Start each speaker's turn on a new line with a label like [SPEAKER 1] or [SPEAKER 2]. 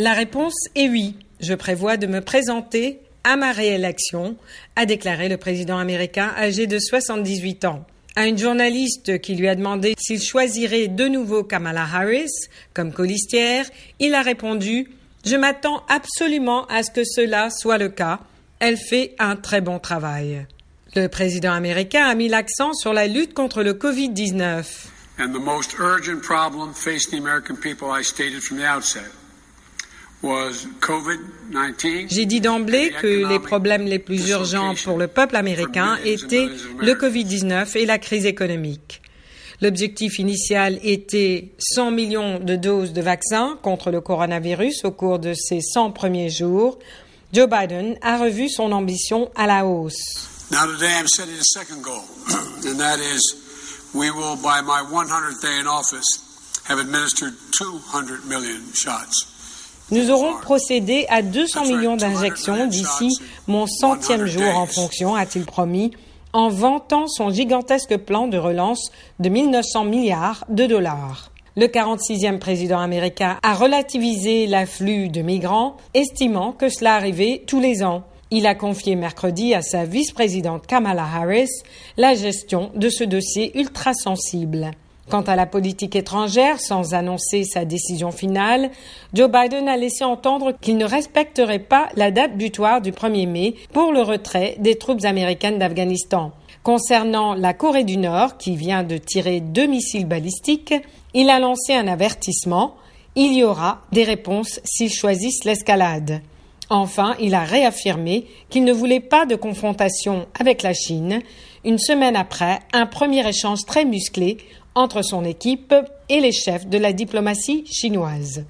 [SPEAKER 1] La réponse est oui. Je prévois de me présenter à ma réélection, a déclaré le président américain âgé de 78 ans. À une journaliste qui lui a demandé s'il choisirait de nouveau Kamala Harris comme colistière, il a répondu Je m'attends absolument à ce que cela soit le cas. Elle fait un très bon travail. Le président américain a mis l'accent sur la lutte contre le Covid-19. J'ai dit d'emblée que les problèmes les plus urgents pour le peuple américain étaient le Covid-19 et la crise économique. L'objectif initial était 100 millions de doses de vaccins contre le coronavirus au cours de ces 100 premiers jours. Joe Biden a revu son ambition à la hausse.
[SPEAKER 2] Now today I'm setting a second goal, and that is we will, by my 100th day in office, have administered 200 million shots.
[SPEAKER 1] Nous aurons procédé à 200 millions d'injections d'ici mon centième jour en fonction, a-t-il promis, en vantant son gigantesque plan de relance de 1900 milliards de dollars. Le 46e président américain a relativisé l'afflux de migrants, estimant que cela arrivait tous les ans. Il a confié mercredi à sa vice-présidente Kamala Harris la gestion de ce dossier ultra sensible. Quant à la politique étrangère, sans annoncer sa décision finale, Joe Biden a laissé entendre qu'il ne respecterait pas la date butoir du 1er mai pour le retrait des troupes américaines d'Afghanistan. Concernant la Corée du Nord, qui vient de tirer deux missiles balistiques, il a lancé un avertissement. Il y aura des réponses s'ils choisissent l'escalade. Enfin, il a réaffirmé qu'il ne voulait pas de confrontation avec la Chine, une semaine après un premier échange très musclé entre son équipe et les chefs de la diplomatie chinoise.